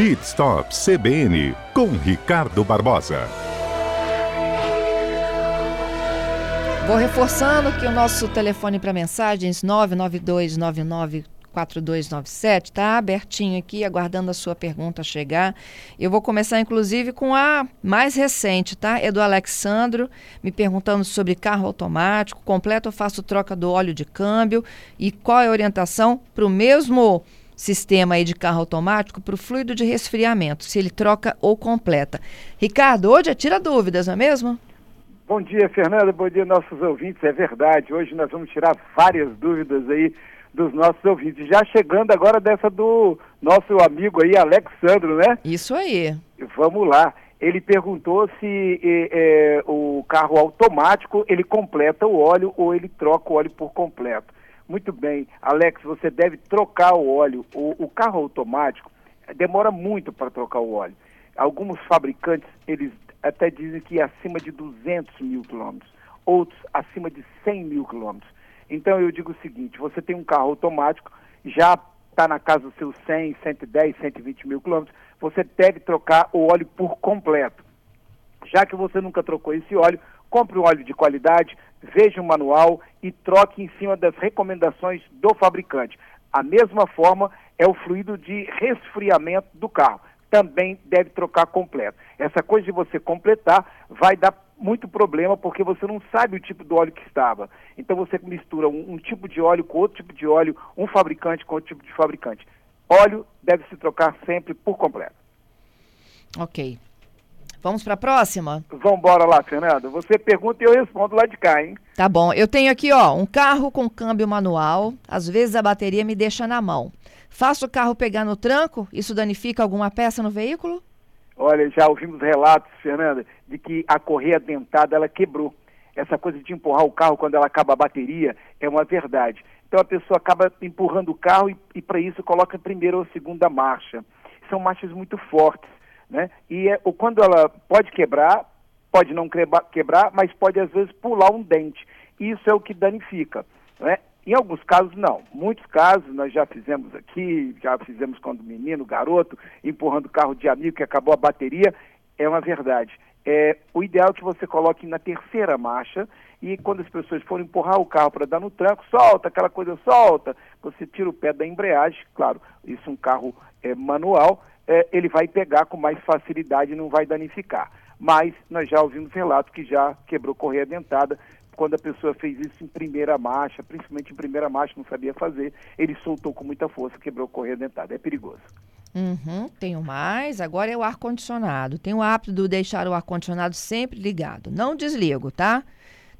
Pit Stop CBN com Ricardo Barbosa. Vou reforçando que o nosso telefone para mensagens 99299 4297 está abertinho aqui, aguardando a sua pergunta chegar. Eu vou começar, inclusive, com a mais recente, tá? É do Alexandro, me perguntando sobre carro automático, completo ou faço troca do óleo de câmbio e qual é a orientação para o mesmo sistema aí de carro automático para o fluido de resfriamento, se ele troca ou completa. Ricardo, hoje é tira dúvidas, não é mesmo? Bom dia, Fernanda. Bom dia, nossos ouvintes. É verdade. Hoje nós vamos tirar várias dúvidas aí dos nossos ouvintes. Já chegando agora dessa do nosso amigo aí, Alexandro, né? Isso aí. Vamos lá. Ele perguntou se é, o carro automático ele completa o óleo ou ele troca o óleo por completo. Muito bem, Alex, você deve trocar o óleo. O, o carro automático demora muito para trocar o óleo. Alguns fabricantes eles até dizem que é acima de 200 mil quilômetros, outros acima de 100 mil quilômetros. Então eu digo o seguinte: você tem um carro automático, já está na casa dos seus 100, 110, 120 mil quilômetros, você deve trocar o óleo por completo. Já que você nunca trocou esse óleo, compre um óleo de qualidade, veja o manual e troque em cima das recomendações do fabricante. A mesma forma é o fluido de resfriamento do carro. Também deve trocar completo. Essa coisa de você completar vai dar muito problema porque você não sabe o tipo do óleo que estava. Então você mistura um, um, tipo de óleo com outro tipo de óleo, um fabricante com outro tipo de fabricante. Óleo deve se trocar sempre por completo. Ok. Vamos para a próxima? Vamos embora lá, Fernando. Você pergunta e eu respondo lá de cá, hein? Tá bom. Eu tenho aqui, ó, um carro com câmbio manual. Às vezes a bateria me deixa na mão. Faço o carro pegar no tranco? Isso danifica alguma peça no veículo? Olha, já ouvimos relatos, Fernanda, de que a correia dentada ela quebrou. Essa coisa de empurrar o carro quando ela acaba a bateria é uma verdade. Então a pessoa acaba empurrando o carro e, e para isso coloca a primeira ou a segunda marcha. São marchas muito fortes, né? E é, quando ela pode quebrar, pode não quebrar, mas pode às vezes pular um dente. Isso é o que danifica. Né? Em alguns casos, não. Muitos casos nós já fizemos aqui, já fizemos quando menino, garoto, empurrando carro de amigo que acabou a bateria. É uma verdade. É, o ideal é que você coloque na terceira marcha e quando as pessoas forem empurrar o carro para dar no tranco, solta, aquela coisa solta, você tira o pé da embreagem, claro, isso é um carro é, manual, é, ele vai pegar com mais facilidade e não vai danificar. Mas nós já ouvimos relatos que já quebrou correia dentada, quando a pessoa fez isso em primeira marcha, principalmente em primeira marcha, não sabia fazer, ele soltou com muita força, quebrou correia dentada. É perigoso. Uhum, tenho mais. Agora é o ar-condicionado. Tenho o hábito de deixar o ar-condicionado sempre ligado. Não desligo, tá?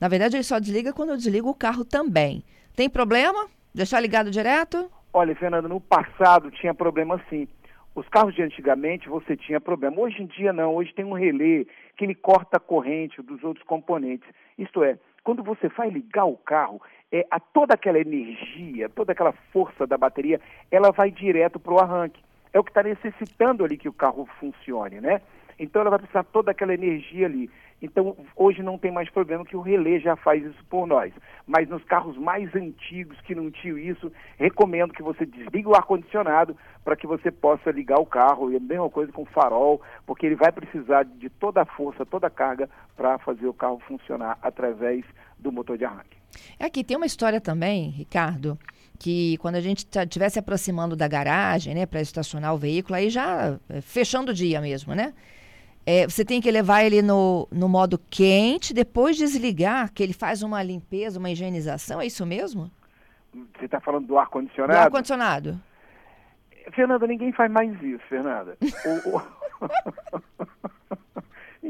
Na verdade, ele só desliga quando eu desligo o carro também. Tem problema? Deixar ligado direto? Olha, Fernanda, no passado tinha problema sim. Os carros de antigamente você tinha problema. Hoje em dia não. Hoje tem um relé que ele corta a corrente dos outros componentes. Isto é, quando você vai ligar o carro, é, a toda aquela energia, toda aquela força da bateria, ela vai direto para o arranque. É o que está necessitando ali que o carro funcione, né? Então ela vai precisar toda aquela energia ali. Então hoje não tem mais problema que o relé já faz isso por nós. Mas nos carros mais antigos que não tinham isso, recomendo que você desligue o ar-condicionado para que você possa ligar o carro. E a mesma coisa com o farol, porque ele vai precisar de toda a força, toda a carga para fazer o carro funcionar através do motor de arranque. Aqui tem uma história também, Ricardo, que quando a gente estiver tá, aproximando da garagem, né, para estacionar o veículo, aí já é, fechando o dia mesmo, né? É, você tem que levar ele no, no modo quente, depois desligar, que ele faz uma limpeza, uma higienização, é isso mesmo? Você está falando do ar-condicionado? Do ar-condicionado. Fernanda, ninguém faz mais isso, Fernanda. o, o...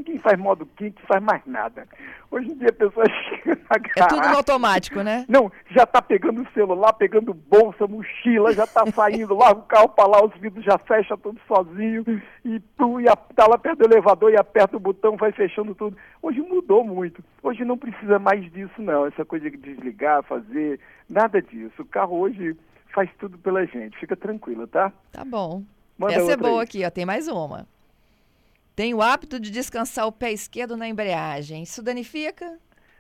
ninguém faz modo quente, faz mais nada. Hoje em dia a pessoa chega na garagem... É tudo no automático, né? Não, já está pegando o celular, pegando bolsa, mochila, já está saindo, larga o carro para lá, os vidros já fecham tudo sozinho, e tu está lá perto do elevador e aperta o botão, vai fechando tudo. Hoje mudou muito. Hoje não precisa mais disso, não. Essa coisa de desligar, fazer, nada disso. O carro hoje faz tudo pela gente. Fica tranquila, tá? Tá bom. Manda Essa é boa aí. aqui, ó. Tem mais uma. Tem o hábito de descansar o pé esquerdo na embreagem. Isso danifica?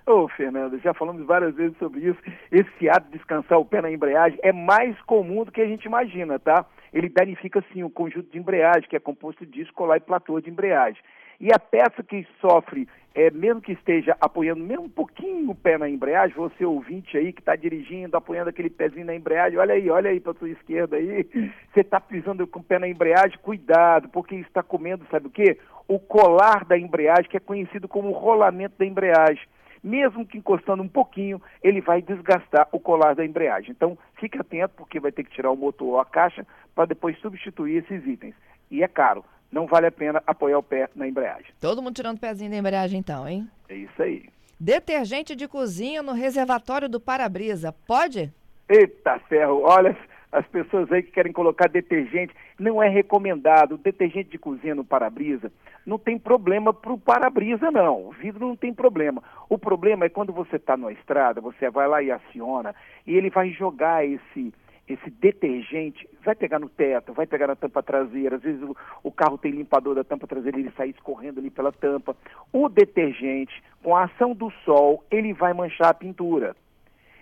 Ô, oh, Fernando, já falamos várias vezes sobre isso. Esse ato de descansar o pé na embreagem é mais comum do que a gente imagina, tá? Ele danifica, sim, o conjunto de embreagem, que é composto de disco, colar e platô de embreagem. E a peça que sofre, é, mesmo que esteja apoiando mesmo um pouquinho o pé na embreagem, você ouvinte aí que está dirigindo, apoiando aquele pezinho na embreagem, olha aí, olha aí para sua esquerda aí, você está pisando com o pé na embreagem, cuidado, porque está comendo, sabe o quê? O colar da embreagem, que é conhecido como rolamento da embreagem mesmo que encostando um pouquinho, ele vai desgastar o colar da embreagem. Então, fique atento, porque vai ter que tirar o motor ou a caixa para depois substituir esses itens. E é caro, não vale a pena apoiar o pé na embreagem. Todo mundo tirando o pezinho da embreagem, então, hein? É isso aí. Detergente de cozinha no reservatório do para-brisa, pode? Eita ferro, olha, as pessoas aí que querem colocar detergente, não é recomendado. Detergente de cozinha no para-brisa não tem problema para o para-brisa, não. O vidro não tem problema. O problema é quando você está na estrada, você vai lá e aciona, e ele vai jogar esse, esse detergente, vai pegar no teto, vai pegar na tampa traseira, às vezes o, o, carro tem limpador da tampa traseira, ele sai escorrendo ali pela tampa. O detergente, com a ação do sol, ele vai manchar a pintura.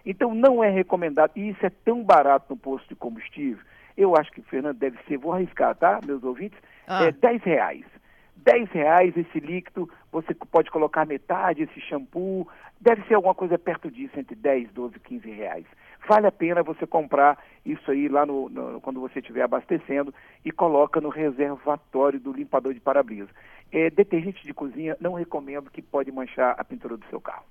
Então não é recomendado, e isso é tão barato no posto de combustível, eu acho que, Fernando, deve ser, vou arriscar, tá, meus ouvintes, ah. é 10 reais. 10 reais esse líquido, você pode colocar metade, esse shampoo, deve ser alguma coisa perto disso, entre 10, 12, 15 reais. Vale a pena você comprar isso aí lá no, no quando você estiver abastecendo e coloca no reservatório do limpador de para-brisa. É, detergente de cozinha, não recomendo que pode manchar a pintura do seu carro.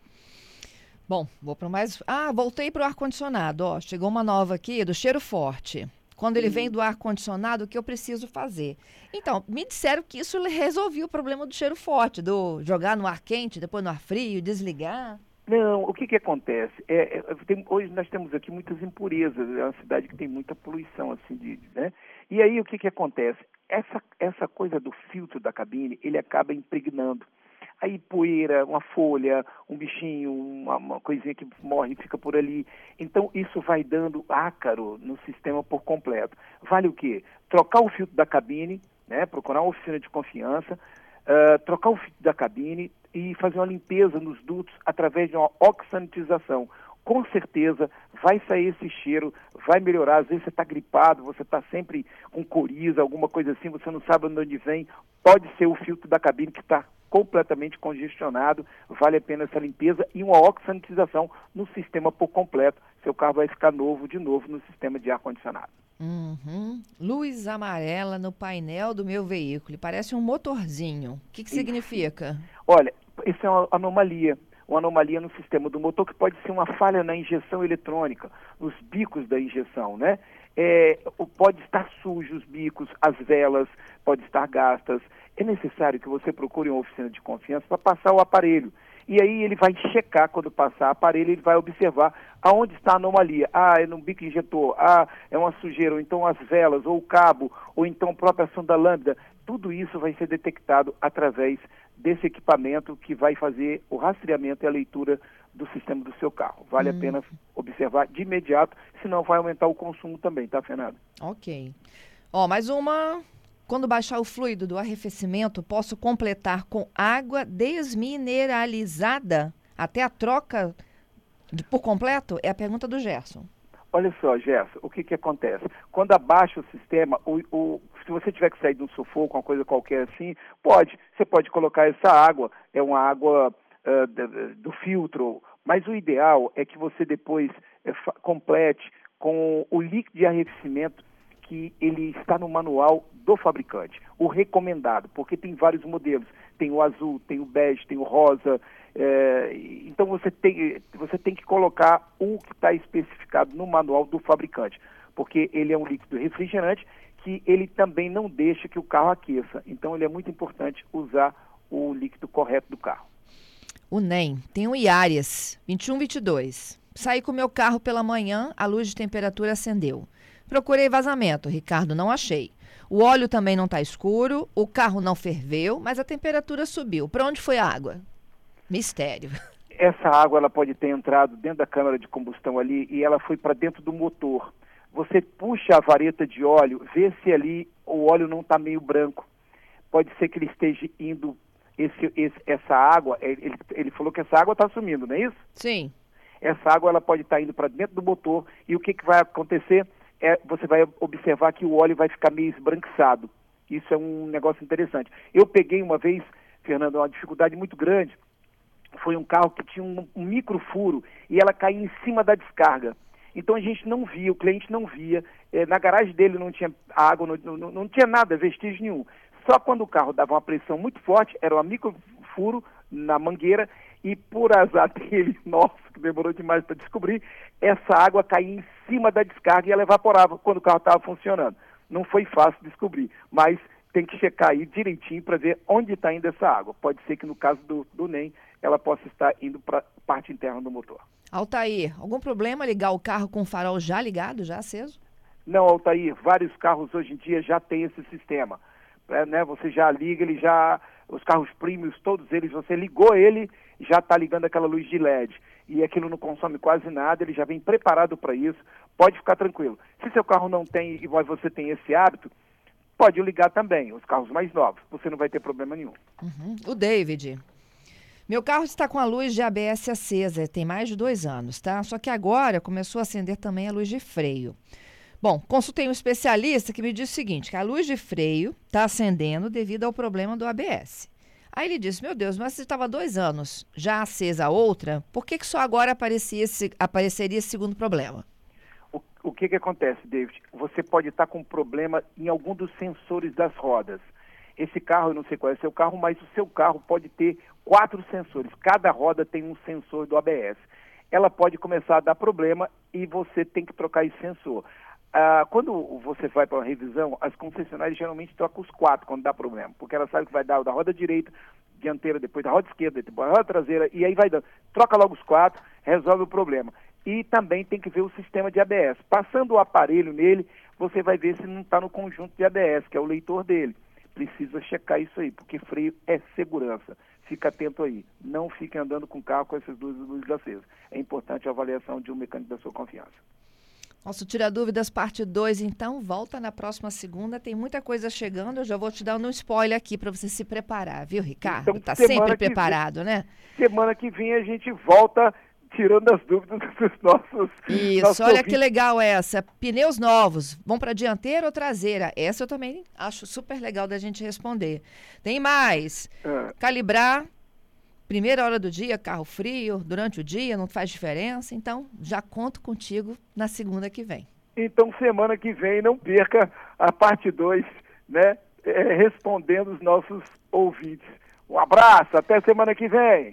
Bom, vou para mais. Ah, voltei para o ar-condicionado. Chegou uma nova aqui do cheiro forte. Quando ele vem do ar-condicionado, o que eu preciso fazer? Então, me disseram que isso resolvia o problema do cheiro forte, do jogar no ar quente, depois no ar frio, desligar. Não, o que, que acontece? É, é, tem, hoje nós temos aqui muitas impurezas, é uma cidade que tem muita poluição, assim, de, né? E aí o que, que acontece? Essa, essa coisa do filtro da cabine, ele acaba impregnando aí poeira, uma folha, um bichinho, uma, uma coisinha que morre e fica por ali. Então isso vai dando ácaro no sistema por completo. Vale o quê? Trocar o filtro da cabine, né? procurar uma oficina de confiança, uh, trocar o filtro da cabine e fazer uma limpeza nos dutos através de uma oxanitização com certeza vai sair esse cheiro, vai melhorar. Às vezes você está gripado, você está sempre com coriza, alguma coisa assim, você não sabe de onde vem. Pode ser o filtro da cabine que está completamente congestionado. Vale a pena essa limpeza e uma oxanitização no sistema por completo. Seu carro vai ficar novo de novo no sistema de ar-condicionado. Uhum. Luz amarela no painel do meu veículo. Parece um motorzinho. O que, que significa? Olha, isso é uma anomalia uma anomalia no sistema do motor, que pode ser uma falha na injeção eletrônica, nos bicos da injeção, né? É, pode estar sujo os bicos, as velas, pode estar gastas. É necessário que você procure uma oficina de confiança para passar o aparelho. E aí ele vai checar quando passar o aparelho, ele vai observar aonde está a anomalia. Ah, é no bico injetor, ah, é uma sujeira, ou então as velas, ou o cabo, ou então a própria ação da lâmpada. Tudo isso vai ser detectado através desse equipamento que vai fazer o rastreamento e a leitura do sistema do seu carro. Vale hum. a pena observar de imediato, senão vai aumentar o consumo também, tá, Fernando? Ok. Ó, mais uma. Quando baixar o fluido do arrefecimento, posso completar com água desmineralizada até a troca de, por completo? É a pergunta do Gerson. Olha só, Gerson, o que, que acontece? Quando abaixa o sistema, o, o, se você tiver que sair de um sufoco, uma coisa qualquer assim, pode. Você pode colocar essa água, é uma água uh, do, filtro, mas o ideal é que você depois é, complete com o líquido de arrefecimento que ele está no manual do fabricante, o recomendado, porque tem vários modelos. Tem o azul, tem o bege, tem o rosa, é, então você tem, você tem que colocar o que está especificado no manual do fabricante, porque ele é um líquido refrigerante que ele também não deixa que o carro aqueça. Então ele é muito importante usar o líquido correto do carro. O NEM tem um Iarias 2122. Saí com meu carro pela manhã, a luz de temperatura acendeu. Procurei vazamento, Ricardo, não achei. O óleo também não está escuro, o carro não ferveu, mas a temperatura subiu. Para onde foi a água? Mistério. Essa água ela pode ter entrado dentro da câmara de combustão ali e ela foi para dentro do motor. Você puxa a vareta de óleo, vê se ali o óleo não está meio branco. Pode ser que ele esteja indo esse, esse, essa água, ele, ele falou que essa água está sumindo, não é isso? Sim. Essa água ela pode estar tá indo para dentro do motor e o que, que vai acontecer? É, você vai observar que o óleo vai ficar meio esbranquiçado. Isso é um negócio interessante. Eu peguei uma vez, Fernando, uma dificuldade muito grande. Foi um carro que tinha um, um micro furo e ela caía em cima da descarga. Então a gente não via, o cliente não via. É, na garagem dele não tinha água, não, não, não tinha nada, vestígio nenhum. Só quando o carro dava uma pressão muito forte, era um micro furo na mangueira e por azar dele, nossa, que demorou demais para descobrir, essa água caía em cima da descarga e ela evaporava quando o carro estava funcionando. Não foi fácil descobrir, mas tem que checar aí direitinho para ver onde está indo essa água. Pode ser que no caso do, do NEM, ela possa estar indo para a parte interna do motor. Altair, algum problema ligar o carro com o farol já ligado, já aceso? Não, Altair, vários carros hoje em dia já têm esse sistema é, né, você já liga, ele já, os carros premiums, todos eles, você ligou ele, já está ligando aquela luz de LED. E aquilo não consome quase nada, ele já vem preparado para isso, pode ficar tranquilo. Se seu carro não tem e você tem esse hábito, pode ligar também, os carros mais novos, você não vai ter problema nenhum. Uhum. O David. Meu carro está com a luz de ABS acesa, tem mais de dois anos, tá? Só que agora começou a acender também a luz de freio. Bom, consultei um especialista que me disse o seguinte: que a luz de freio está acendendo devido ao problema do ABS. Aí ele disse: Meu Deus, mas se estava dois anos já acesa a outra, por que, que só agora aparecia esse, apareceria esse segundo problema? O, o que, que acontece, David? Você pode estar com problema em algum dos sensores das rodas. Esse carro, eu não sei qual é o seu carro, mas o seu carro pode ter quatro sensores. Cada roda tem um sensor do ABS. Ela pode começar a dar problema e você tem que trocar esse sensor. Ah, quando você vai para uma revisão, as concessionárias geralmente trocam os quatro quando dá problema, porque ela sabe que vai dar o da roda direita, dianteira, depois da roda esquerda, depois da roda traseira, e aí vai dando. Troca logo os quatro, resolve o problema. E também tem que ver o sistema de ABS. Passando o aparelho nele, você vai ver se não está no conjunto de ABS, que é o leitor dele. Precisa checar isso aí, porque freio é segurança. Fica atento aí. Não fique andando com o carro com essas duas luzes acesas. É importante a avaliação de um mecânico da sua confiança. Nosso Tira Dúvidas, parte 2, então, volta na próxima segunda. Tem muita coisa chegando. Eu já vou te dar um spoiler aqui para você se preparar, viu, Ricardo? Então, tá sempre preparado, vem, né? Semana que vem a gente volta tirando as dúvidas dos nossos. Isso, nossos olha ouvintes. que legal essa. Pneus novos, vão para dianteira ou traseira? Essa eu também acho super legal da gente responder. Tem mais. É. Calibrar Primeira hora do dia, carro frio, durante o dia, não faz diferença. Então, já conto contigo na segunda que vem. Então, semana que vem, não perca a parte 2, né? É, respondendo os nossos ouvintes. Um abraço, até semana que vem.